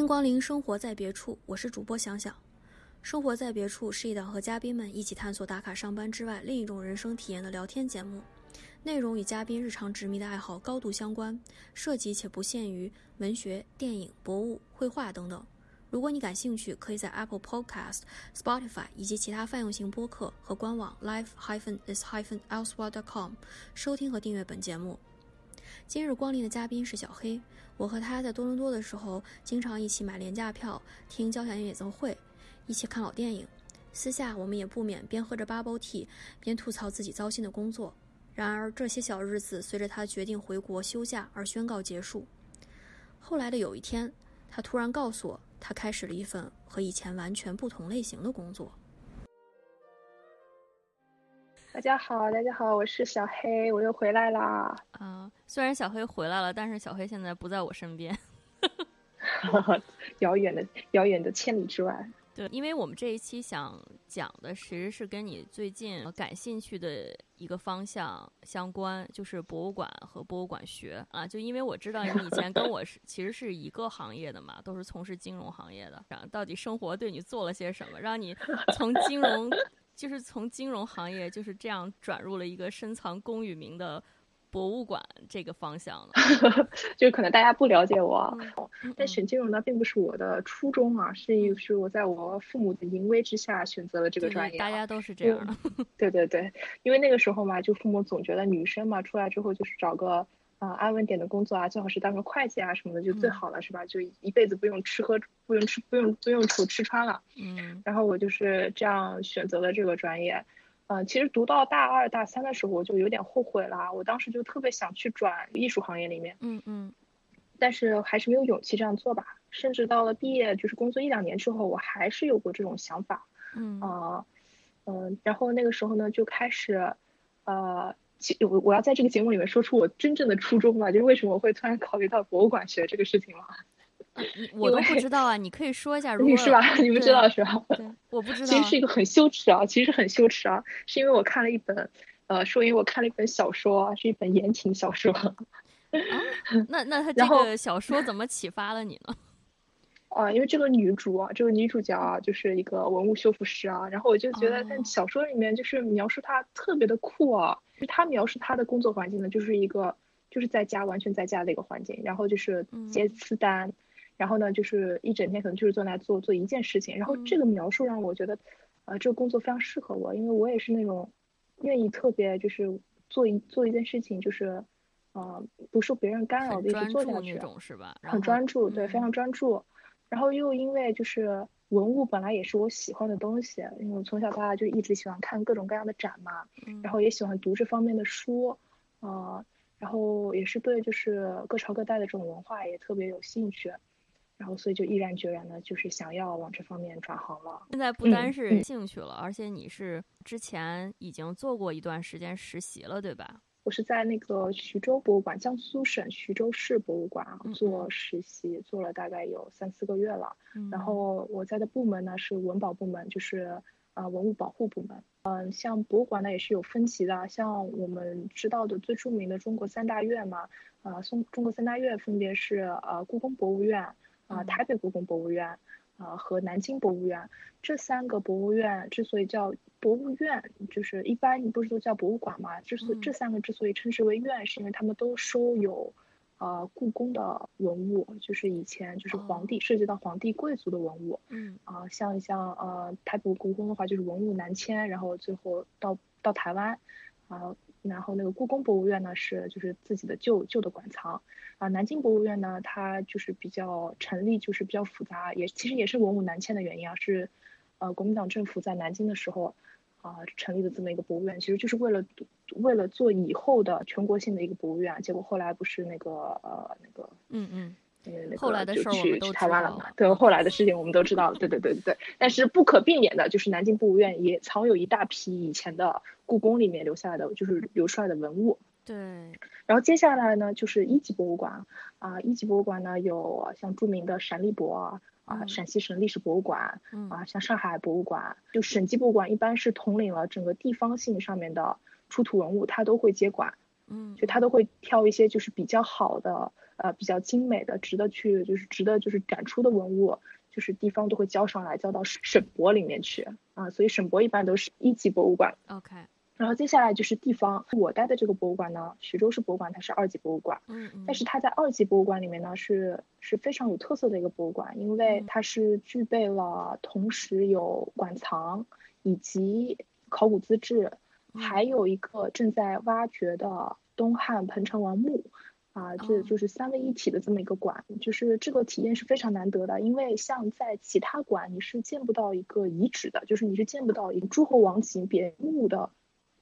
欢迎光临生活在别处，我是主播想想。生活在别处是一档和嘉宾们一起探索打卡上班之外另一种人生体验的聊天节目，内容与嘉宾日常执迷的爱好高度相关，涉及且不限于文学、电影、博物、绘画等等。如果你感兴趣，可以在 Apple Podcast、Spotify 以及其他泛用型播客和官网 life-is-elsewhere.com 收听和订阅本节目。今日光临的嘉宾是小黑，我和他在多伦多的时候，经常一起买廉价票听交响乐演奏会，一起看老电影。私下我们也不免边喝着 bubble tea，边吐槽自己糟心的工作。然而这些小日子随着他决定回国休假而宣告结束。后来的有一天，他突然告诉我。他开始了一份和以前完全不同类型的工作。大家好，大家好，我是小黑，我又回来啦。啊，虽然小黑回来了，但是小黑现在不在我身边，遥远的遥远的千里之外。对，因为我们这一期想讲的其实是跟你最近感兴趣的一个方向相关，就是博物馆和博物馆学啊。就因为我知道你以前跟我是其实是一个行业的嘛，都是从事金融行业的。然后到底生活对你做了些什么，让你从金融就是从金融行业就是这样转入了一个深藏功与名的。博物馆这个方向呢，就是可能大家不了解我，但选金融呢并不是我的初衷啊，是一是我在我父母的淫威之下选择了这个专业。大家都是这样的。对对对，因为那个时候嘛，就父母总觉得女生嘛出来之后就是找个啊安稳点的工作啊，最好是当个会计啊什么的就最好了，是吧？就一辈子不用吃喝不用吃不用不用愁吃穿了。嗯。然后我就是这样选择了这个专业。嗯，其实读到大二大三的时候，我就有点后悔了。我当时就特别想去转艺术行业里面，嗯嗯，但是还是没有勇气这样做吧。甚至到了毕业，就是工作一两年之后，我还是有过这种想法，嗯啊，嗯，然后那个时候呢，就开始，呃，我我要在这个节目里面说出我真正的初衷吧，就是为什么我会突然考虑到博物馆学这个事情了。我都不知道啊，你可以说一下。你是吧？你不知道是吧？对，我不知道。其实是一个很羞耻啊，其实很羞耻啊，是因为我看了一本，呃，说因为我看了一本小说，是一本言情小说。啊，那那他这个小说怎么启发了你呢？啊，因为这个女主啊，这个女主角啊，就是一个文物修复师啊，然后我就觉得在小说里面就是描述她特别的酷啊，就她描述她的工作环境呢，就是一个就是在家完全在家的一个环境，然后就是接私单。然后呢，就是一整天可能就是坐那做做一件事情。然后这个描述让我觉得，呃，这个工作非常适合我，因为我也是那种愿意特别就是做一做一件事情，就是呃不受别人干扰的一直做下去，是吧？很专注，对，非常专注。然后又因为就是文物本来也是我喜欢的东西，因为我从小到大就一直喜欢看各种各样的展嘛，然后也喜欢读这方面的书，呃，然后也是对就是各朝各代的这种文化也特别有兴趣。然后，所以就毅然决然的，就是想要往这方面转行了。现在不单是兴趣了，而且你是之前已经做过一段时间实习了，对吧？我是在那个徐州博物馆，江苏省徐州市博物馆做实习，做了大概有三四个月了。然后我在的部门呢是文保部门，就是啊文物保护部门。嗯，像博物馆呢也是有分级的，像我们知道的最著名的中国三大院嘛，啊，中中国三大院分别是呃故宫博物院。啊，台北故宫博物院，啊和南京博物院这三个博物院之所以叫博物院，就是一般你不是都叫博物馆嘛？之所这三个之所以称之为院，是因为他们都收有，呃故宫的文物，就是以前就是皇帝涉及到皇帝贵族的文物。嗯。啊，像像呃台北故宫的话，就是文物南迁，然后最后到到台湾，啊。然后那个故宫博物院呢是就是自己的旧旧的馆藏，啊，南京博物院呢它就是比较成立就是比较复杂，也其实也是文物南迁的原因啊，是，呃国民党政府在南京的时候，啊成立的这么一个博物院，其实就是为了为了做以后的全国性的一个博物院，结果后来不是那个呃那个嗯嗯。后来的事儿我们都台湾了嘛？对，后来的事情我们都知道了。对对对对对。但是不可避免的就是南京博物院也藏有一大批以前的故宫里面留下来的，就是留出来的文物。对。然后接下来呢，就是一级博物馆啊，一级博物馆呢有像著名的陕历博啊，陕西省历史博物馆啊，像上海博物馆，就省级博物馆一般是统领了整个地方性上面的出土文物，它都会接管。嗯。就它都会挑一些就是比较好的。呃比较精美的、值得去就是值得就是展出的文物，就是地方都会交上来，交到省博里面去啊。所以省博一般都是一级博物馆。OK。然后接下来就是地方，我待的这个博物馆呢，徐州市博物馆，它是二级博物馆。嗯嗯。但是它在二级博物馆里面呢，是是非常有特色的一个博物馆，因为它是具备了同时有馆藏以及考古资质，还有一个正在挖掘的东汉彭城王墓，啊，这就是三位一体的这么一个馆，就是这个体验是非常难得的，因为像在其他馆你是见不到一个遗址的，就是你是见不到一个诸侯王级别墓的。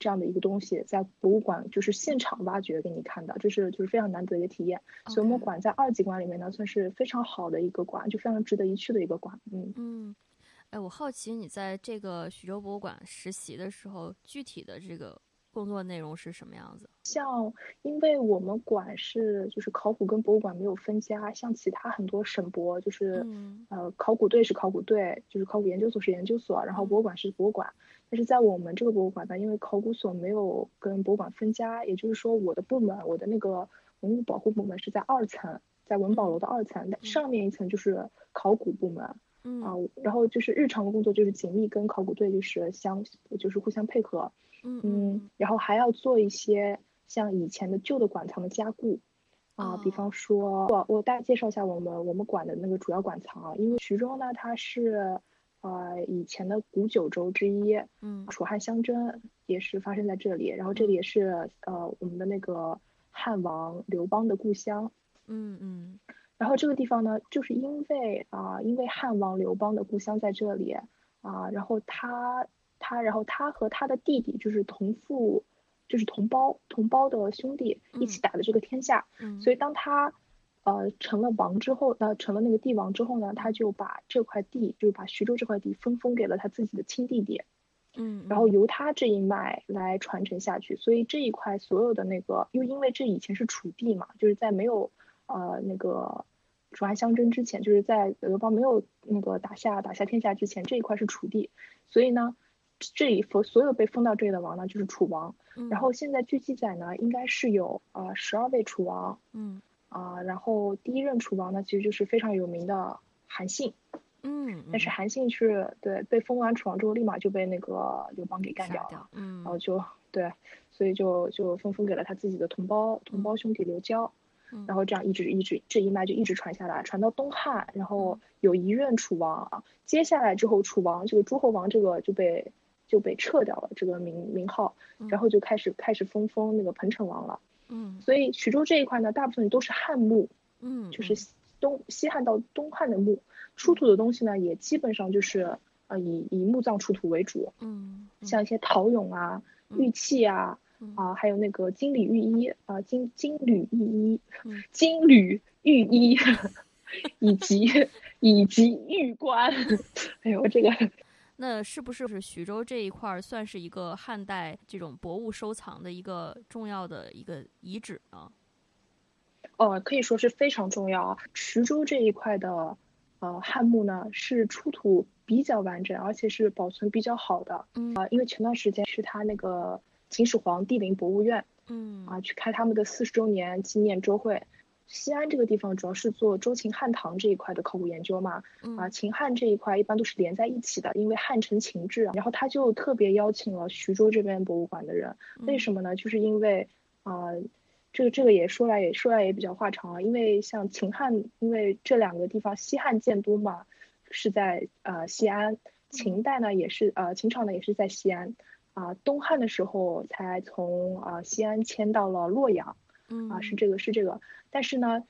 这样的一个东西，在博物馆就是现场挖掘给你看的，这是就是非常难得的一个体验。所以我们馆在二级馆里面呢，算是非常好的一个馆，就非常值得一去的一个馆。嗯嗯，哎，我好奇你在这个徐州博物馆实习的时候，具体的这个。工作内容是什么样子？像，因为我们馆是就是考古跟博物馆没有分家，像其他很多省博就是，呃，考古队是考古队，就是考古研究所是研究所，然后博物馆是博物馆。但是在我们这个博物馆呢，因为考古所没有跟博物馆分家，也就是说我的部门，我的那个文物保护部门是在二层，在文保楼的二层，上面一层就是考古部门，啊，然后就是日常的工作就是紧密跟考古队就是相就是互相配合。嗯，然后还要做一些像以前的旧的馆藏的加固，啊，比方说，我我大概介绍一下我们我们馆的那个主要馆藏啊，因为徐州呢，它是呃以前的古九州之一，嗯，楚汉相争也是发生在这里，然后这里也是呃我们的那个汉王刘邦的故乡，嗯嗯，然后这个地方呢，就是因为啊，因为汉王刘邦的故乡在这里。啊，然后他。他，然后他和他的弟弟就是同父，就是同胞，同胞的兄弟一起打的这个天下。嗯，所以当他，呃，成了王之后，呃，成了那个帝王之后呢，他就把这块地，就是把徐州这块地分封给了他自己的亲弟弟。嗯，然后由他这一脉来传承下去。所以这一块所有的那个，又因为这以前是楚地嘛，就是在没有呃那个楚汉相争之前，就是在刘邦没有那个打下打下天下之前，这一块是楚地，所以呢。这里封所有被封到这里的王呢，就是楚王。然后现在据记载呢，应该是有啊十二位楚王。嗯。啊，然后第一任楚王呢，其实就是非常有名的韩信。嗯。但是韩信是对被封完楚王之后，立马就被那个刘邦给干掉了。嗯。然后就对，所以就就分封给了他自己的同胞同胞兄弟刘交。然后这样一直一直这一脉就一直传下来，传到东汉，然后有一任楚王啊。接下来之后，楚王这个诸侯王这个就被。就被撤掉了这个名名号，然后就开始开始封封那个彭城王了。嗯，所以徐州这一块呢，大部分都是汉墓。嗯，就是东西汉到东汉的墓，出土的东西呢，也基本上就是呃以以墓葬出土为主。嗯，像一些陶俑啊、玉器啊，啊还有那个金缕玉衣啊金金缕玉衣，金缕玉衣，以及以及玉冠。哎呦这个。那是不是是徐州这一块算是一个汉代这种博物收藏的一个重要的一个遗址呢？哦，可以说是非常重要啊。徐州这一块的呃汉墓呢，是出土比较完整，而且是保存比较好的。嗯啊，因为前段时间是他那个秦始皇帝陵博物院，嗯啊，去开他们的四十周年纪念周会。西安这个地方主要是做周秦汉唐这一块的考古研究嘛，啊，秦汉这一块一般都是连在一起的，因为汉承秦制，然后他就特别邀请了徐州这边博物馆的人，为什么呢？就是因为啊，这个这个也说来也说来也比较话长啊，因为像秦汉，因为这两个地方西汉建都嘛，是在呃西安，秦代呢也是呃秦朝呢也是在西安，啊，东汉的时候才从啊西安迁到了洛阳。啊，是这个，是这个，但是呢，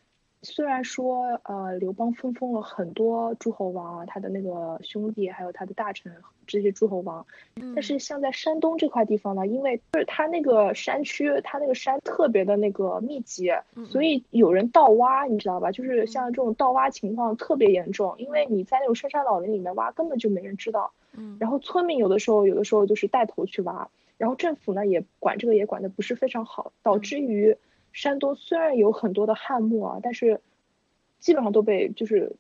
虽然说呃，刘邦分封了很多诸侯王啊，他的那个兄弟还有他的大臣这些诸侯王，但是像在山东这块地方呢，因为就是他那个山区，他那个山特别的那个密集，所以有人盗挖，你知道吧？就是像这种盗挖情况特别严重，因为你在那种深山老林里面挖，根本就没人知道。嗯，然后村民有的时候，有的时候就是带头去挖，然后政府呢也管这个也管的不是非常好，导致于。山东虽然有很多的汉墓啊，但是基本上都被就是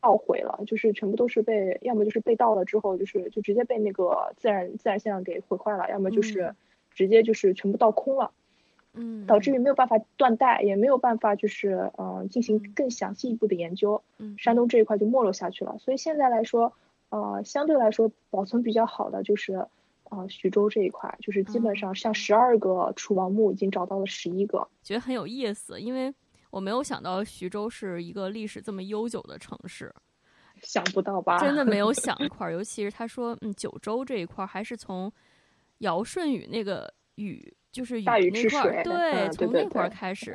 盗毁了，就是全部都是被要么就是被盗了之后，就是就直接被那个自然自然现象给毁坏了，要么就是直接就是全部盗空了。嗯，导致于没有办法断代，也没有办法就是呃进行更详细一步的研究，嗯，山东这一块就没落下去了。所以现在来说，呃，相对来说保存比较好的就是呃徐州这一块，就是基本上像十二个楚王墓已经找到了十一个，觉得很有意思，因为我没有想到徐州是一个历史这么悠久的城市。想不到吧？真的没有想一块儿，尤其是他说，嗯，九州这一块儿还是从尧舜禹那个禹，就是禹那块儿，对，从那块儿开始。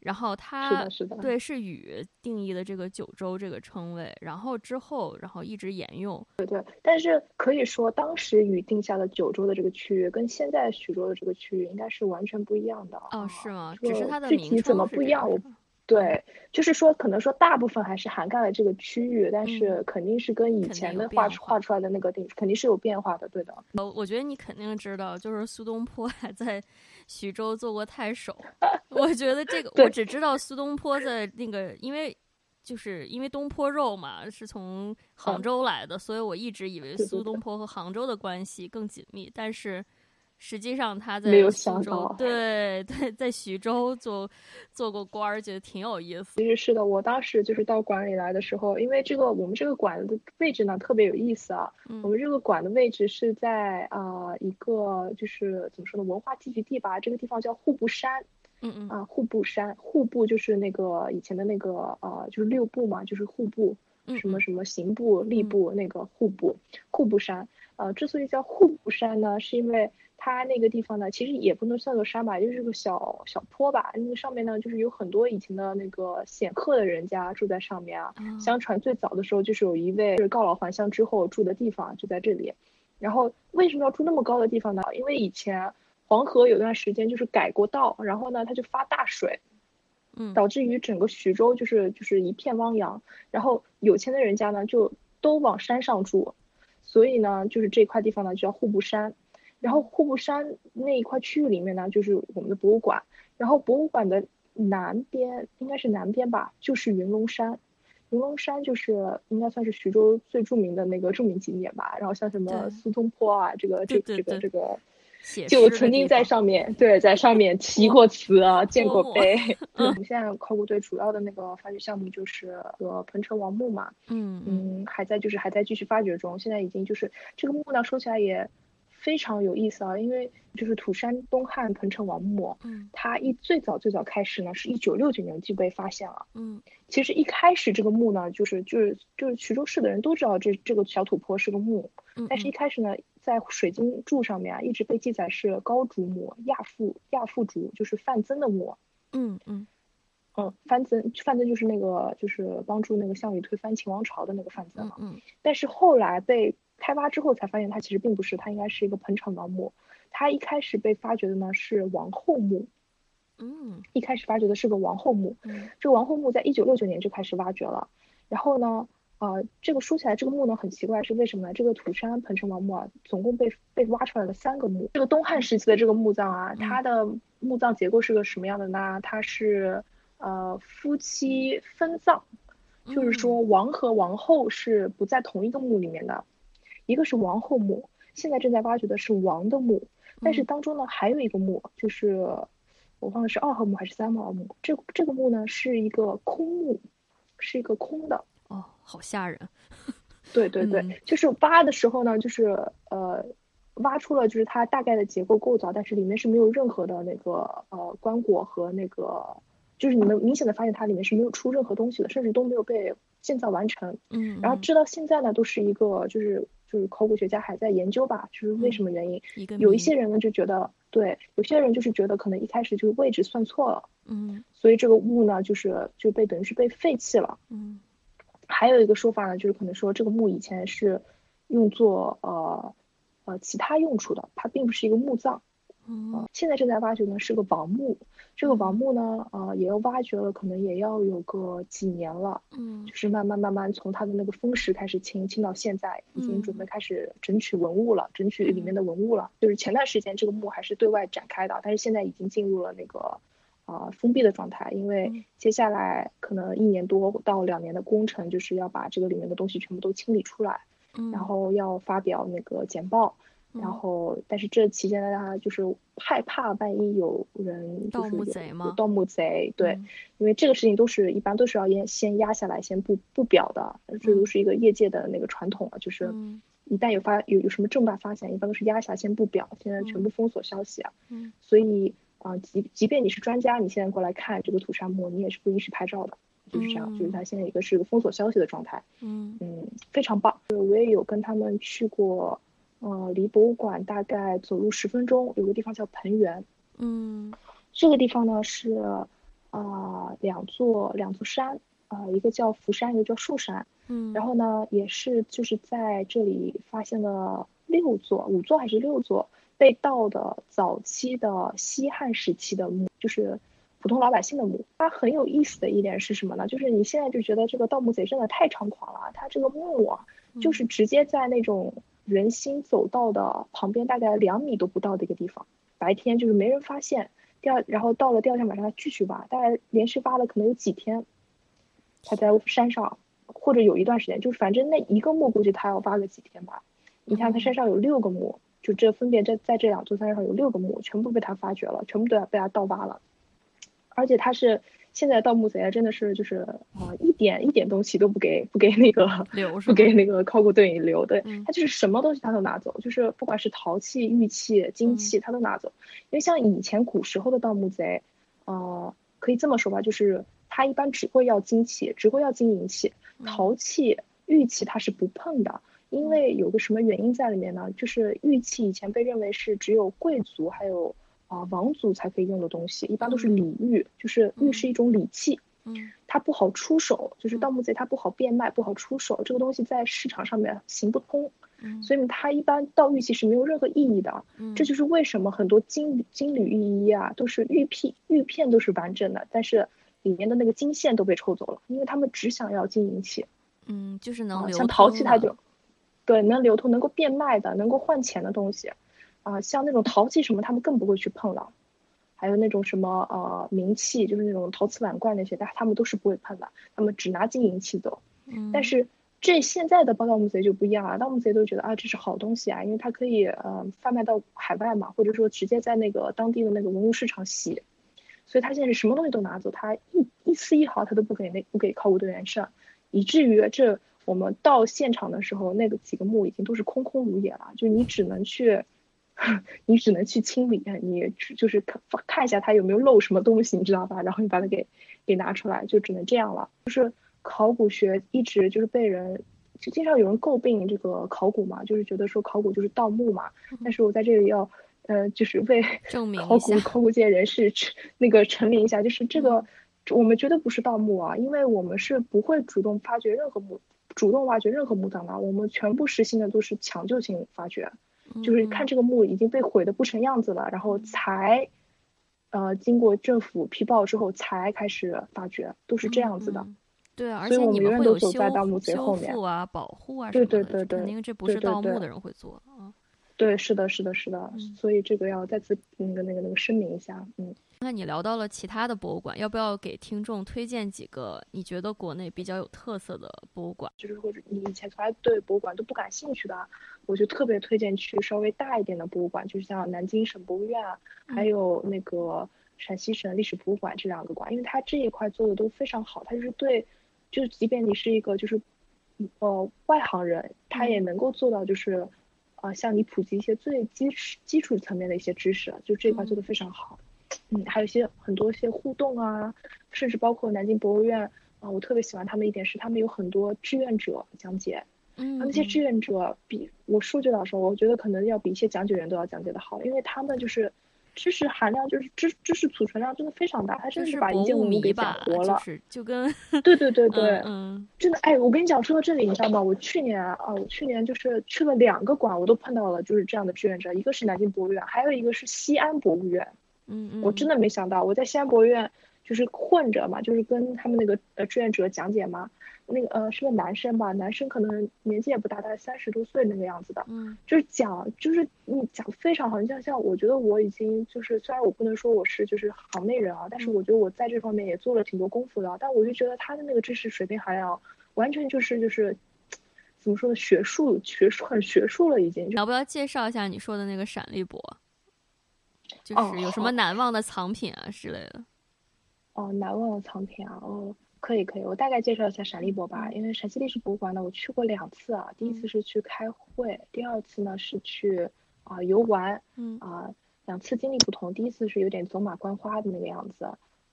然后他是的，对，是禹定义的这个九州这个称谓，然后之后，然后一直沿用。对对，但是可以说，当时禹定下的九州的这个区域，跟现在徐州的这个区域应该是完全不一样的。哦，是吗？只是它的具体怎么不一样？我。对，就是说，可能说大部分还是涵盖了这个区域，但是肯定是跟以前的画画出来的那个定肯定是有变化的，对的。我我觉得你肯定知道，就是苏东坡还在徐州做过太守。我觉得这个 我只知道苏东坡在那个，因为就是因为东坡肉嘛是从杭州来的，所以我一直以为苏东坡和杭州的关系更紧密，但是。实际上他在苏州，对 对，在徐州做做过官儿，觉得挺有意思。其实是的，我当时就是到馆里来的时候，因为这个我们这个馆的位置呢特别有意思啊。我们这个馆的位置是在啊一个就是怎么说呢，文化聚集地吧。这个地方叫户部山。嗯嗯。啊，户部山，户部就是那个以前的那个呃，就是六部嘛，就是户部，什么什么刑部、吏部那个户部，户部山。呃，之所以叫户部山呢，是因为。它那个地方呢，其实也不能算作山吧，就是个小小坡吧。那个上面呢，就是有很多以前的那个显赫的人家住在上面啊。相传最早的时候，就是有一位是告老还乡之后住的地方就在这里。然后为什么要住那么高的地方呢？因为以前黄河有段时间就是改过道，然后呢它就发大水，嗯，导致于整个徐州就是就是一片汪洋。然后有钱的人家呢就都往山上住，所以呢就是这块地方呢就叫户部山。然后户部山那一块区域里面呢，就是我们的博物馆。然后博物馆的南边应该是南边吧，就是云龙山。云龙山就是应该算是徐州最著名的那个著名景点吧。然后像什么苏东坡啊，这个这这个这个，就曾经在上面对在上面题过词啊，建过碑。我们现在考古队主要的那个发掘项目就是和彭城王墓嘛。嗯嗯，还在就是还在继续发掘中。现在已经就是这个墓呢，说起来也。非常有意思啊，因为就是土山东汉彭城王墓，嗯，它一最早最早开始呢，是一九六九年就被发现了，嗯，其实一开始这个墓呢，就是就是就是徐州市的人都知道这这个小土坡是个墓，嗯，但是一开始呢，在水晶柱上面啊，一直被记载是高祖墓亚父亚父竹，就是范增的墓，嗯嗯嗯，范增范增就是那个就是帮助那个项羽推翻秦王朝的那个范增嘛，嗯，但是后来被。开挖之后才发现，他其实并不是，他应该是一个彭城王墓。他一开始被发掘的呢是王后墓，嗯，一开始发掘的是个王后墓。嗯，这个王后墓在一九六九年就开始挖掘了。然后呢，呃，这个说起来这个墓呢很奇怪，是为什么呢？这个土山彭城王墓啊，总共被被挖出来了三个墓。这个东汉时期的这个墓葬啊，它的墓葬结构是个什么样的呢？它是呃夫妻分葬，就是说王和王后是不在同一个墓里面的。一个是王后墓，现在正在挖掘的是王的墓，但是当中呢还有一个墓，就是我忘了是二号墓还是三号墓。这这个墓呢是一个空墓，是一个空的。哦，好吓人。对对对，就是挖的时候呢，就是呃，挖出了就是它大概的结构构造，但是里面是没有任何的那个呃棺椁和那个，就是你们明显的发现它里面是没有出任何东西的，甚至都没有被建造完成。嗯，然后直到现在呢，都是一个就是。就是考古学家还在研究吧，就是为什么原因？有一些人呢就觉得，对，有些人就是觉得可能一开始就是位置算错了，嗯，所以这个墓呢就是就被等于是被废弃了，嗯。还有一个说法呢，就是可能说这个墓以前是用作呃呃其他用处的，它并不是一个墓葬。嗯，现在正在挖掘呢，是个王墓。这个王墓呢，呃，也要挖掘了，可能也要有个几年了。嗯，就是慢慢慢慢从它的那个风石开始清，清到现在，已经准备开始整取文物了，整取里面的文物了。就是前段时间这个墓还是对外展开的，但是现在已经进入了那个啊封闭的状态，因为接下来可能一年多到两年的工程，就是要把这个里面的东西全部都清理出来，然后要发表那个简报。然后但是这期间大家就是害怕万一有人盗墓贼吗？盗墓贼对，因为这个事情都是一般都是要先先压下来先不不表的，这都是一个业界的那个传统了，就是一旦有发有有什么重大发现，一般都是压下先不表，现在全部封锁消息啊。嗯，所以啊，即即便你是专家，你现在过来看这个土沙漠，你也是不允许拍照的。就是这样，就是他现在一个是一个封锁消息的状态，嗯嗯，非常棒。我也有跟他们去过，呃，离博物馆大概走路十分钟，有个地方叫盆园，嗯，这个地方呢是，啊，两座两座山，啊，一个叫福山，一个叫树山，嗯，然后呢也是就是在这里发现了六座、五座还是六座被盗的早期的西汉时期的墓，就是。普通老百姓的墓，它很有意思的一点是什么呢？就是你现在就觉得这个盗墓贼真的太猖狂了。他这个墓啊，就是直接在那种人行走道的旁边，大概两米都不到的一个地方，白天就是没人发现。第二，然后到了第二天晚上他继续挖，大概连续挖了可能有几天，他在山上，或者有一段时间，就是反正那一个墓估计他要挖个几天吧。你看他山上有六个墓，就这分别在在这两座山上有六个墓，全部被他发掘了，全部都要被他盗挖了。而且他是现在盗墓贼，真的是就是啊，一点一点东西都不给不给那个留，不给那个考古队留。对他就是什么东西他都拿走，就是不管是陶器、玉器、金器，他都拿走。因为像以前古时候的盗墓贼，呃，可以这么说吧，就是他一般只会要金器，只会要金银器，陶器、玉器他是不碰的，因为有个什么原因在里面呢？就是玉器以前被认为是只有贵族还有。啊，王族才可以用的东西，一般都是礼玉，就是玉是一种礼器，嗯，它不好出手，就是盗墓贼它不好变卖，不好出手，这个东西在市场上面行不通，嗯，所以它一般盗玉器是没有任何意义的，嗯，这就是为什么很多金金缕玉衣啊都是玉片，玉片都是完整的，但是里面的那个金线都被抽走了，因为他们只想要金银器，嗯，就是能流像陶器它就，对，能流通能够变卖的，能够换钱的东西。啊，像那种陶器什么，他们更不会去碰了。还有那种什么呃名器，就是那种陶瓷碗罐那些，但他们都是不会碰的，他们只拿金银器走。嗯。但是这现在的盗墓贼就不一样了，盗墓贼都觉得啊这是好东西啊，因为它可以呃贩卖到海外嘛，或者说直接在那个当地的那个文物市场洗，所以他现在是什么东西都拿走，他一一丝一毫他都不给那不给考古队员上，以至于这我们到现场的时候，那个几个墓已经都是空空如也了，就你只能去。你只能去清理，你就是看看一下它有没有漏什么东西，你知道吧？然后你把它给给拿出来，就只能这样了。就是考古学一直就是被人就经常有人诟病这个考古嘛，就是觉得说考古就是盗墓嘛。但是我在这里要呃，就是为考古考古界人士那个陈明一下，就是这个我们绝对不是盗墓啊，因为我们是不会主动发掘任何墓，主动挖掘任何墓葬的，我们全部实行的都是抢救性发掘。就是看这个墓已经被毁的不成样子了，然后才，呃，经过政府批报之后才开始发掘，都是这样子的。对，而且你们会有修修复啊、保护啊对对对对，肯定这不是盗墓的人会做啊。对，是的，是的，是的，所以这个要再次那个那个那个声明一下，嗯。那你聊到了其他的博物馆，要不要给听众推荐几个你觉得国内比较有特色的博物馆？就是或者你以前从来对博物馆都不感兴趣的，我就特别推荐去稍微大一点的博物馆，就是像南京省博物院，还有那个陕西省历史博物馆这两个馆，因为它这一块做的都非常好，它就是对，就是即便你是一个就是呃外行人，他也能够做到就是，呃向你普及一些最基础基础层面的一些知识，就这一块做的非常好。嗯，还有一些很多一些互动啊，甚至包括南京博物院啊，我特别喜欢他们一点是他们有很多志愿者讲解，嗯，那些志愿者比我数据老师，我觉得可能要比一些讲解员都要讲解的好，因为他们就是知识含量就是知知识储存量真的非常大，他真的是把一件物给讲活了，就跟对对对对，嗯，真的哎，我跟你讲说到这里，你知道吗？我去年啊，我去年就是去了两个馆，我都碰到了就是这样的志愿者，一个是南京博物院，还有一个是西安博物院。嗯，我真的没想到，我在西安博物院就是混着嘛，就是跟他们那个呃志愿者讲解嘛，那个呃是个男生吧，男生可能年纪也不大，大概三十多岁那个样子的，嗯，就是讲就是你讲的非常好，像像我觉得我已经就是虽然我不能说我是就是行内人啊，但是我觉得我在这方面也做了挺多功夫的，但我就觉得他的那个知识水平含量完全就是就是。怎怎么说呢？学术学术很学术了，已经。要不要介绍一下你说的那个闪立博？就是有什么难忘的藏品啊之类的。哦，难忘的藏品啊，哦，可以可以，我大概介绍一下陕历博吧。因为陕西历史博物馆呢，我去过两次啊，第一次是去开会，第二次呢是去啊游玩。嗯啊，两次经历不同，第一次是有点走马观花的那个样子，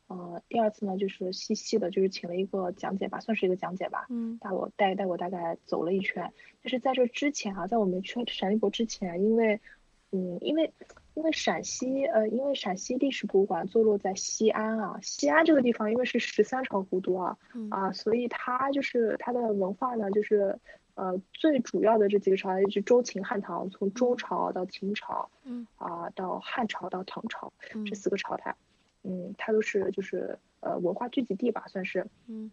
呃，第二次呢就是细细的，就是请了一个讲解吧，算是一个讲解吧。嗯，带我带带我大概走了一圈。但是在这之前啊，在我们去陕历博之前，因为嗯，因为。因为陕西，呃，因为陕西历史博物馆坐落在西安啊，西安这个地方因为是十三朝古都啊，啊，所以它就是它的文化呢，就是，呃，最主要的这几个朝代就是周秦汉唐，从周朝到秦朝，嗯，啊，到汉朝到唐朝这四个朝代，嗯，它都是就是呃文化聚集地吧，算是，嗯，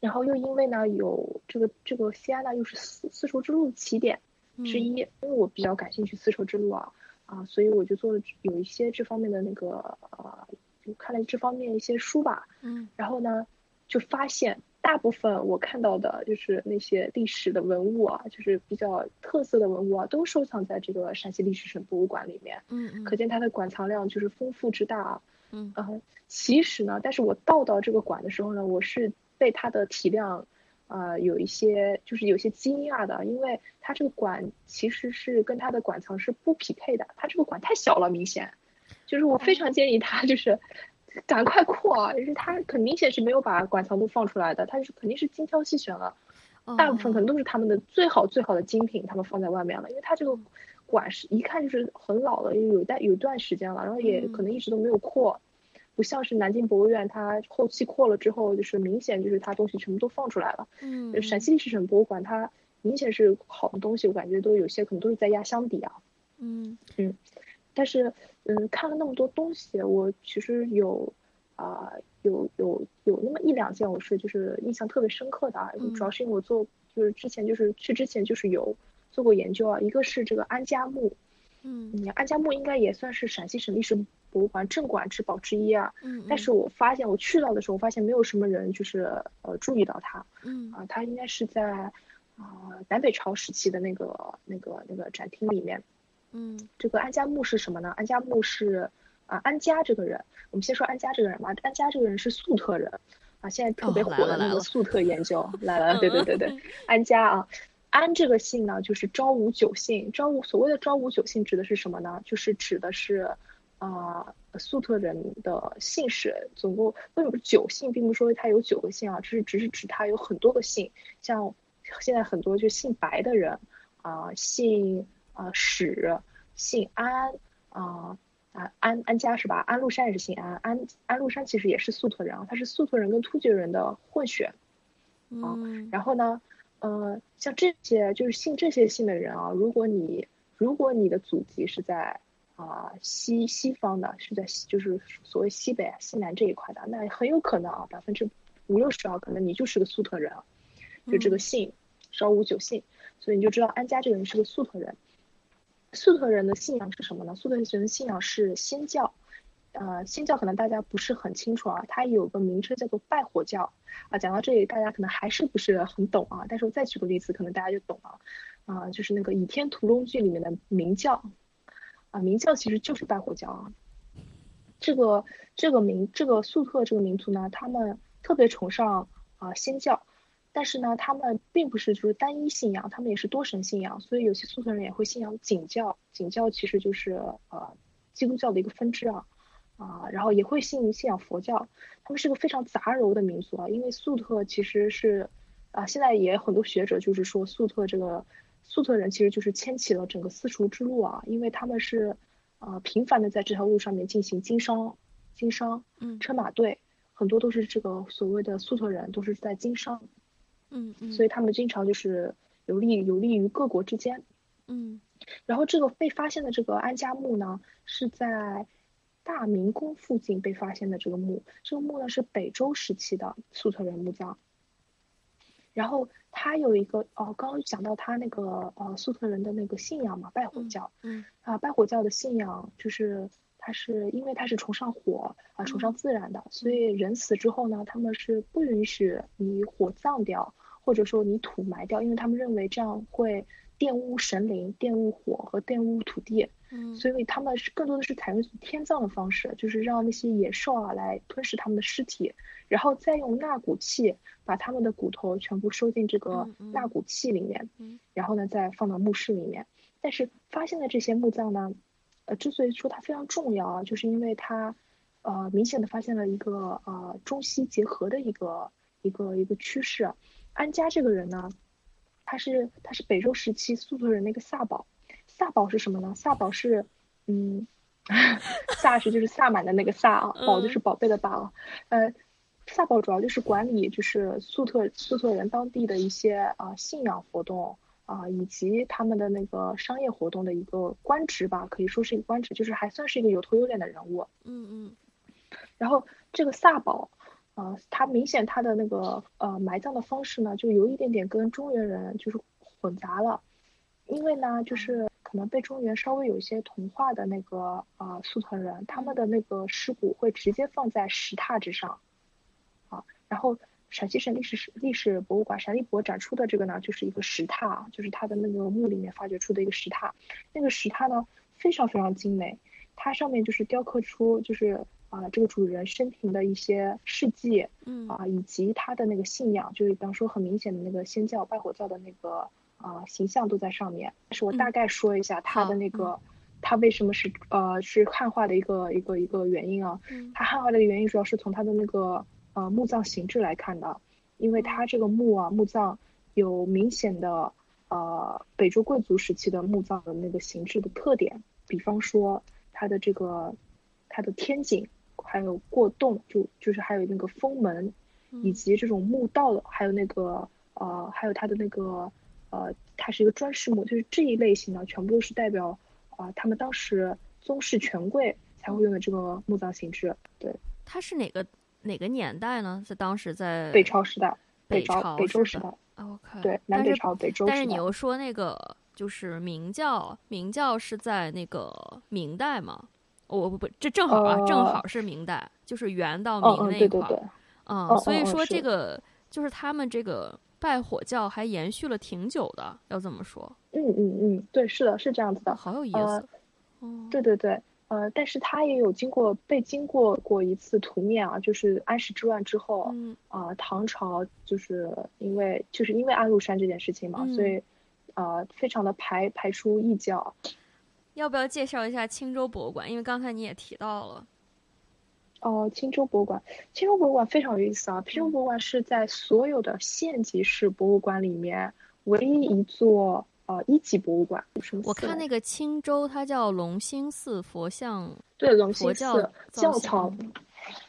然后又因为呢有这个这个西安呢又是丝丝绸之路起点之一，因为我比较感兴趣丝绸之路啊。啊，所以我就做了有一些这方面的那个呃，就看了这方面一些书吧。嗯。然后呢，就发现大部分我看到的就是那些历史的文物啊，就是比较特色的文物啊，都收藏在这个陕西历史省博物馆里面。嗯嗯。可见它的馆藏量就是丰富之大啊。嗯。呃，其实呢，但是我到到这个馆的时候呢，我是被它的体量。呃，有一些就是有些惊讶的，因为它这个管其实是跟它的管藏是不匹配的，它这个管太小了，明显，就是我非常建议他就是 赶快扩啊，就是它很明显是没有把管藏都放出来的，它是肯定是精挑细选了，大部分可能都是他们的最好最好的精品，他们放在外面了，因为它这个管是一看就是很老了，有代有段时间了，然后也可能一直都没有扩。不像是南京博物院，它后期扩了之后，就是明显就是它东西全部都放出来了。嗯，陕西历史省博物馆它明显是好的东西，我感觉都有些可能都是在压箱底啊。嗯嗯，但是嗯看了那么多东西，我其实有啊有有有那么一两件我是就是印象特别深刻的啊，主要是因为我做就是之前就是去之前就是有做过研究啊，一个是这个安家墓。嗯，安家墓应该也算是陕西省历史。博物馆镇馆之宝之一啊，嗯，但是我发现我去到的时候，发现没有什么人就是呃注意到它，嗯。啊，它应该是在啊南北朝时期的那个那个那个展厅里面，嗯，这个安家墓是什么呢？安家墓是啊安家这个人，我们先说安家这个人吧，安家这个人是粟特人，啊，现在特别火的那个粟特研究。来了，对对对对，安家啊，安这个姓呢就是昭武九姓，昭武所谓的昭武九姓指的是什么呢？就是指的是。啊，粟特人的姓氏总共为什么是九姓，并不是说他有九个姓啊，只是只是指他有很多个姓，像现在很多就姓白的人啊，姓啊史，姓安啊啊安安家是吧？安禄山也是姓安，安安禄山其实也是粟特人啊，他是粟特人跟突厥人的混血啊。然后呢，呃，像这些就是姓这些姓的人啊，如果你如果你的祖籍是在。啊，西西方的是在就是所谓西北、西南这一块的，那很有可能啊，百分之五六十啊，可能你就是个粟特人，就这个姓昭武九姓，所以你就知道安家这个人是个粟特人。粟特人的信仰是什么呢？粟特人的信仰是仙教，呃，仙教可能大家不是很清楚啊，它有个名称叫做拜火教啊。讲到这里，大家可能还是不是很懂啊，但是我再举个例子，可能大家就懂了啊，就是那个《倚天屠龙记》里面的明教。啊，明教其实就是拜火教啊。这个这个民这个粟特这个民族呢，他们特别崇尚啊仙教，但是呢，他们并不是就是单一信仰，他们也是多神信仰。所以有些粟特人也会信仰景教，景教其实就是呃基督教的一个分支啊啊，然后也会信信仰佛教。他们是个非常杂糅的民族啊，因为粟特其实是啊，现在也很多学者就是说粟特这个。粟特人其实就是牵起了整个丝绸之路啊，因为他们是，呃，频繁的在这条路上面进行经商，经商，嗯，车马队很多都是这个所谓的粟特人，都是在经商，嗯嗯，所以他们经常就是有利有利于各国之间，嗯，然后这个被发现的这个安家墓呢，是在大明宫附近被发现的这个墓，这个墓呢是北周时期的粟特人墓葬。然后他有一个哦，刚刚讲到他那个呃粟特人的那个信仰嘛，拜火教。嗯。啊，拜火教的信仰就是他是因为他是崇尚火啊，崇尚自然的，所以人死之后呢，他们是不允许你火葬掉，或者说你土埋掉，因为他们认为这样会玷污神灵、玷污火和玷污土地。嗯，所以他们是更多的是采用天葬的方式，就是让那些野兽啊来吞噬他们的尸体，然后再用纳骨器把他们的骨头全部收进这个纳骨器里面，然后呢再放到墓室里面。但是发现的这些墓葬呢，呃，之所以说它非常重要啊，就是因为它，呃，明显的发现了一个呃中西结合的一个一个一个趋势。安家这个人呢，他是他是北周时期粟特人的一个萨宝。萨宝是什么呢？萨宝是，嗯，萨是就是萨满的那个萨啊，宝就是宝贝的宝。呃，萨宝主要就是管理就是粟特粟特人当地的一些啊信仰活动啊，以及他们的那个商业活动的一个官职吧，可以说是一个官职，就是还算是一个有头有脸的人物。嗯嗯。然后这个萨宝，啊，他明显他的那个呃埋葬的方式呢，就有一点点跟中原人就是混杂了，因为呢就是。可能被中原稍微有一些同化的那个啊粟特人，他们的那个尸骨会直接放在石榻之上，啊，然后陕西省历史历史博物馆陕历博展出的这个呢，就是一个石榻，就是他的那个墓里面发掘出的一个石榻，那个石榻呢非常非常精美，它上面就是雕刻出就是啊这个主人生平的一些事迹，嗯。啊以及他的那个信仰，就是比方说很明显的那个仙教拜火教的那个。啊，形象都在上面。但是我大概说一下他的那个，他为什么是呃是汉化的一个一个一个原因啊？他汉化的原因主要是从他的那个呃墓葬形制来看的，因为他这个墓啊墓葬有明显的呃北周贵族时期的墓葬的那个形制的特点，比方说它的这个它的天井，还有过洞，就就是还有那个封门，以及这种墓道，还有那个呃还有它的那个。呃，它是一个砖石墓，就是这一类型的，全部都是代表啊，他们当时宗室权贵才会用的这个墓葬形式。对，它是哪个哪个年代呢？在当时在北朝时代，北朝北周时代。OK，对，南北朝北周。但是你又说那个就是明教，明教是在那个明代嘛？我不不，这正好啊，正好是明代，就是元到明那一块儿。嗯，所以说这个就是他们这个。拜火教还延续了挺久的，要这么说。嗯嗯嗯，对，是的，是这样子的，好有意思。哦，对对对，呃，但是他也有经过被经过过一次屠灭啊，就是安史之乱之后，嗯啊，唐朝就是因为就是因为安禄山这件事情嘛，所以呃，非常的排排除异教。要不要介绍一下青州博物馆？因为刚才你也提到了。哦，青州博物馆，青州博物馆非常有意思啊！青州博物馆是在所有的县级市博物馆里面唯一一座呃一级博物馆。我看那个青州，它叫龙兴寺佛像，对，龙兴寺教藏，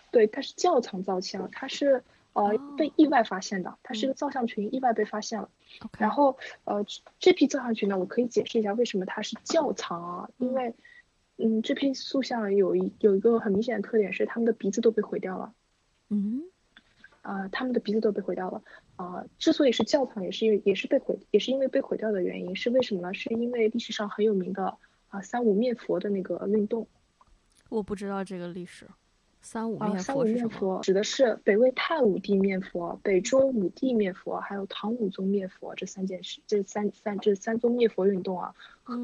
对，它是窖藏造像，它是呃被意外发现的，它是一个造像群，意外被发现了。然后呃这批造像群呢，我可以解释一下为什么它是窖藏啊，因为。嗯，这批塑像有一有一个很明显的特点是，他们的鼻子都被毁掉了。嗯，啊，他们的鼻子都被毁掉了。啊，之所以是教堂，也是因为也是被毁，也是因为被毁掉的原因，是为什么呢？是因为历史上很有名的啊三五灭佛的那个运动。我不知道这个历史。三五面佛是指的是北魏太武帝灭佛、北周武帝灭佛，还有唐武宗灭佛这三件事，这三三这三宗灭佛运动啊，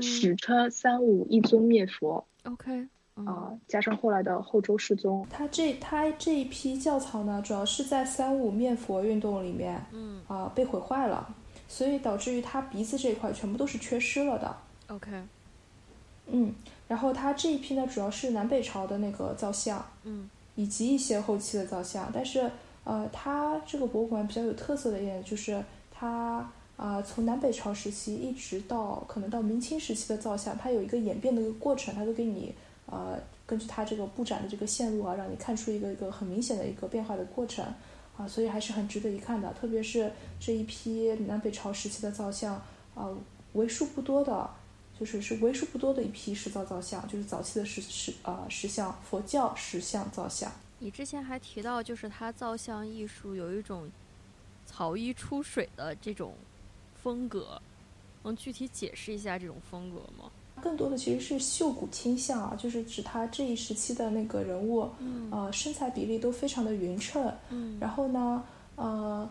史称三武一宗灭佛。OK，啊，加上后来的后周世宗，他这他这一批教草呢，主要是在三五灭佛运动里面，嗯啊被毁坏了，所以导致于他鼻子这一块全部都是缺失了的。OK，嗯。然后它这一批呢，主要是南北朝的那个造像，嗯，以及一些后期的造像。但是，呃，它这个博物馆比较有特色的一点就是，它啊，从南北朝时期一直到可能到明清时期的造像，它有一个演变的一个过程，它都给你呃，根据它这个布展的这个线路啊，让你看出一个一个很明显的一个变化的过程啊，所以还是很值得一看的。特别是这一批南北朝时期的造像啊，为数不多的。就是是为数不多的一批石造造像，就是早期的石石啊石像佛教石像造像。你之前还提到，就是他造像艺术有一种草衣出水的这种风格，能具体解释一下这种风格吗？更多的其实是秀骨倾向啊，就是指他这一时期的那个人物，呃，身材比例都非常的匀称，嗯，然后呢，呃。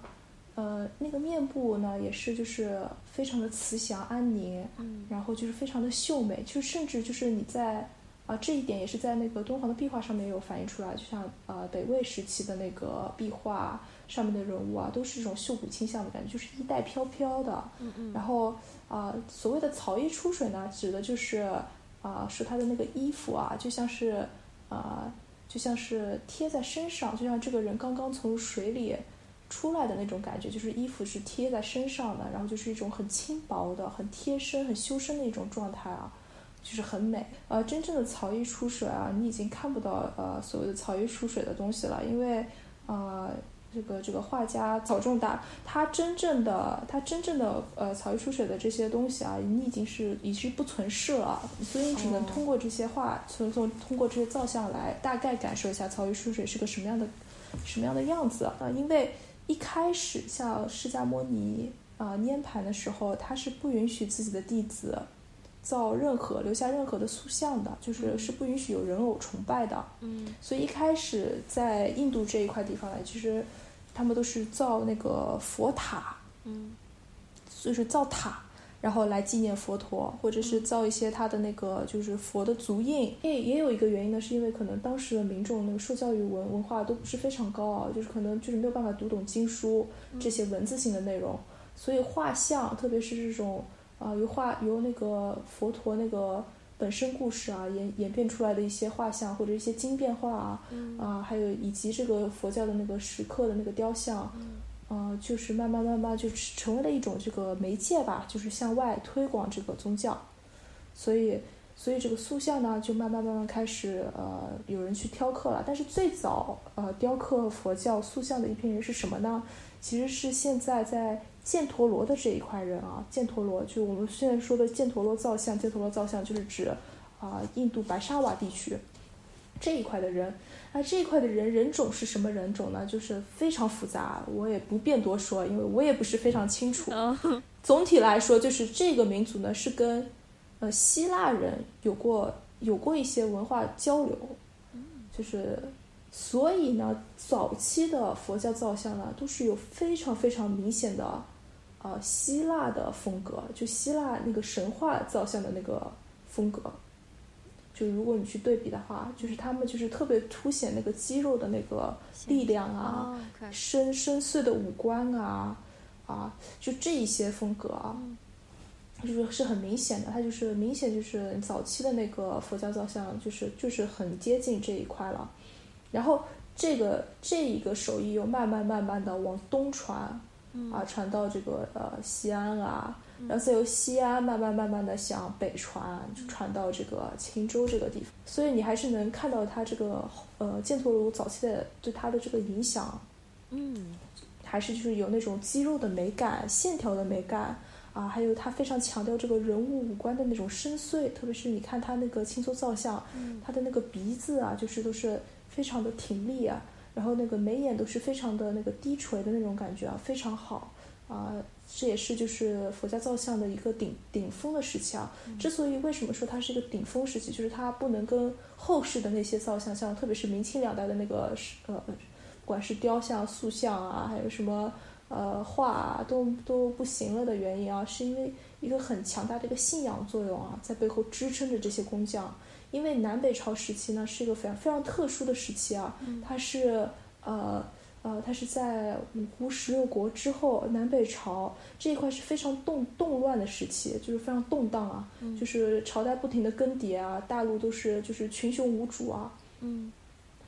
呃，那个面部呢，也是就是非常的慈祥安宁，嗯，然后就是非常的秀美，就甚至就是你在啊这一点也是在那个敦煌的壁画上面有反映出来，就像呃北魏时期的那个壁画上面的人物啊，都是这种秀骨倾向的感觉，就是衣带飘飘的，嗯嗯，然后啊所谓的草衣出水呢，指的就是啊是他的那个衣服啊，就像是啊就像是贴在身上，就像这个人刚刚从水里。出来的那种感觉，就是衣服是贴在身上的，然后就是一种很轻薄的、很贴身、很修身的一种状态啊，就是很美。呃，真正的草衣出水啊，你已经看不到呃所谓的草衣出水的东西了，因为呃这个这个画家草仲达，他真正的他真正的呃草衣出水的这些东西啊，你已经是已经不存世了，所以你只能通过这些画，从从通过这些造像来大概感受一下草衣出水是个什么样的什么样的样子啊，因为。一开始，像释迦牟尼啊涅盘的时候，他是不允许自己的弟子造任何留下任何的塑像的，就是是不允许有人偶崇拜的。嗯，所以一开始在印度这一块地方呢，其实他们都是造那个佛塔，嗯，就是造塔。然后来纪念佛陀，或者是造一些他的那个就是佛的足印。也也有一个原因呢，是因为可能当时的民众那个受教育文文化都不是非常高啊，就是可能就是没有办法读懂经书这些文字性的内容，所以画像，特别是这种啊由画由那个佛陀那个本身故事啊演演变出来的一些画像或者一些经变画啊，啊还有以及这个佛教的那个石刻的那个雕像。呃，就是慢慢慢慢就成为了一种这个媒介吧，就是向外推广这个宗教，所以所以这个塑像呢，就慢慢慢慢开始呃有人去雕刻了。但是最早呃雕刻佛教塑像的一批人是什么呢？其实是现在在犍陀罗的这一块人啊，犍陀罗就我们现在说的犍陀罗造像，犍陀罗造像就是指啊印度白沙瓦地区这一块的人。那这一块的人人种是什么人种呢？就是非常复杂，我也不便多说，因为我也不是非常清楚。总体来说，就是这个民族呢是跟呃希腊人有过有过一些文化交流，就是所以呢，早期的佛教造像呢都是有非常非常明显的呃希腊的风格，就希腊那个神话造像的那个风格。就如果你去对比的话，就是他们就是特别凸显那个肌肉的那个力量啊，深深邃的五官啊，啊，就这一些风格啊，就是是很明显的。它就是明显就是早期的那个佛教造像，就是就是很接近这一块了。然后这个这一个手艺又慢慢慢慢的往东传，啊，传到这个呃西安啊。然后再由西安慢慢慢慢的向北传，传到这个青州这个地方，所以你还是能看到它这个呃犍陀罗早期的对它的这个影响，嗯，还是就是有那种肌肉的美感、线条的美感啊，还有它非常强调这个人物五官的那种深邃，特别是你看它那个青州造像，它的那个鼻子啊，就是都是非常的挺立啊，然后那个眉眼都是非常的那个低垂的那种感觉啊，非常好啊。这也是就是佛家造像的一个顶顶峰的时期啊。之所以为什么说它是一个顶峰时期，就是它不能跟后世的那些造像，像特别是明清两代的那个呃，不管是雕像、塑像啊，还有什么呃画啊，都都不行了的原因啊，是因为一个很强大的一个信仰作用啊，在背后支撑着这些工匠。因为南北朝时期呢，是一个非常非常特殊的时期啊，它是呃。呃，它是在五胡十六国之后，南北朝这一块是非常动动乱的时期，就是非常动荡啊，就是朝代不停的更迭啊，大陆都是就是群雄无主啊，嗯，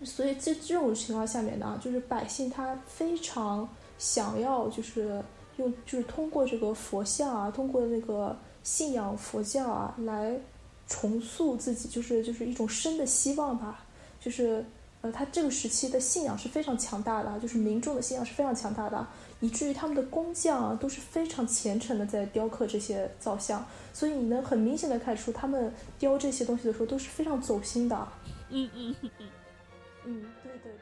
所以在这种情况下面呢，就是百姓他非常想要就是用就是通过这个佛像啊，通过那个信仰佛教啊来重塑自己，就是就是一种生的希望吧，就是。呃，他这个时期的信仰是非常强大的，就是民众的信仰是非常强大的，以至于他们的工匠啊都是非常虔诚的在雕刻这些造像，所以你能很明显的看出他们雕这些东西的时候都是非常走心的。嗯嗯嗯嗯，嗯，对对。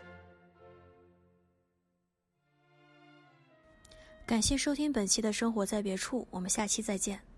感谢收听本期的生活在别处，我们下期再见。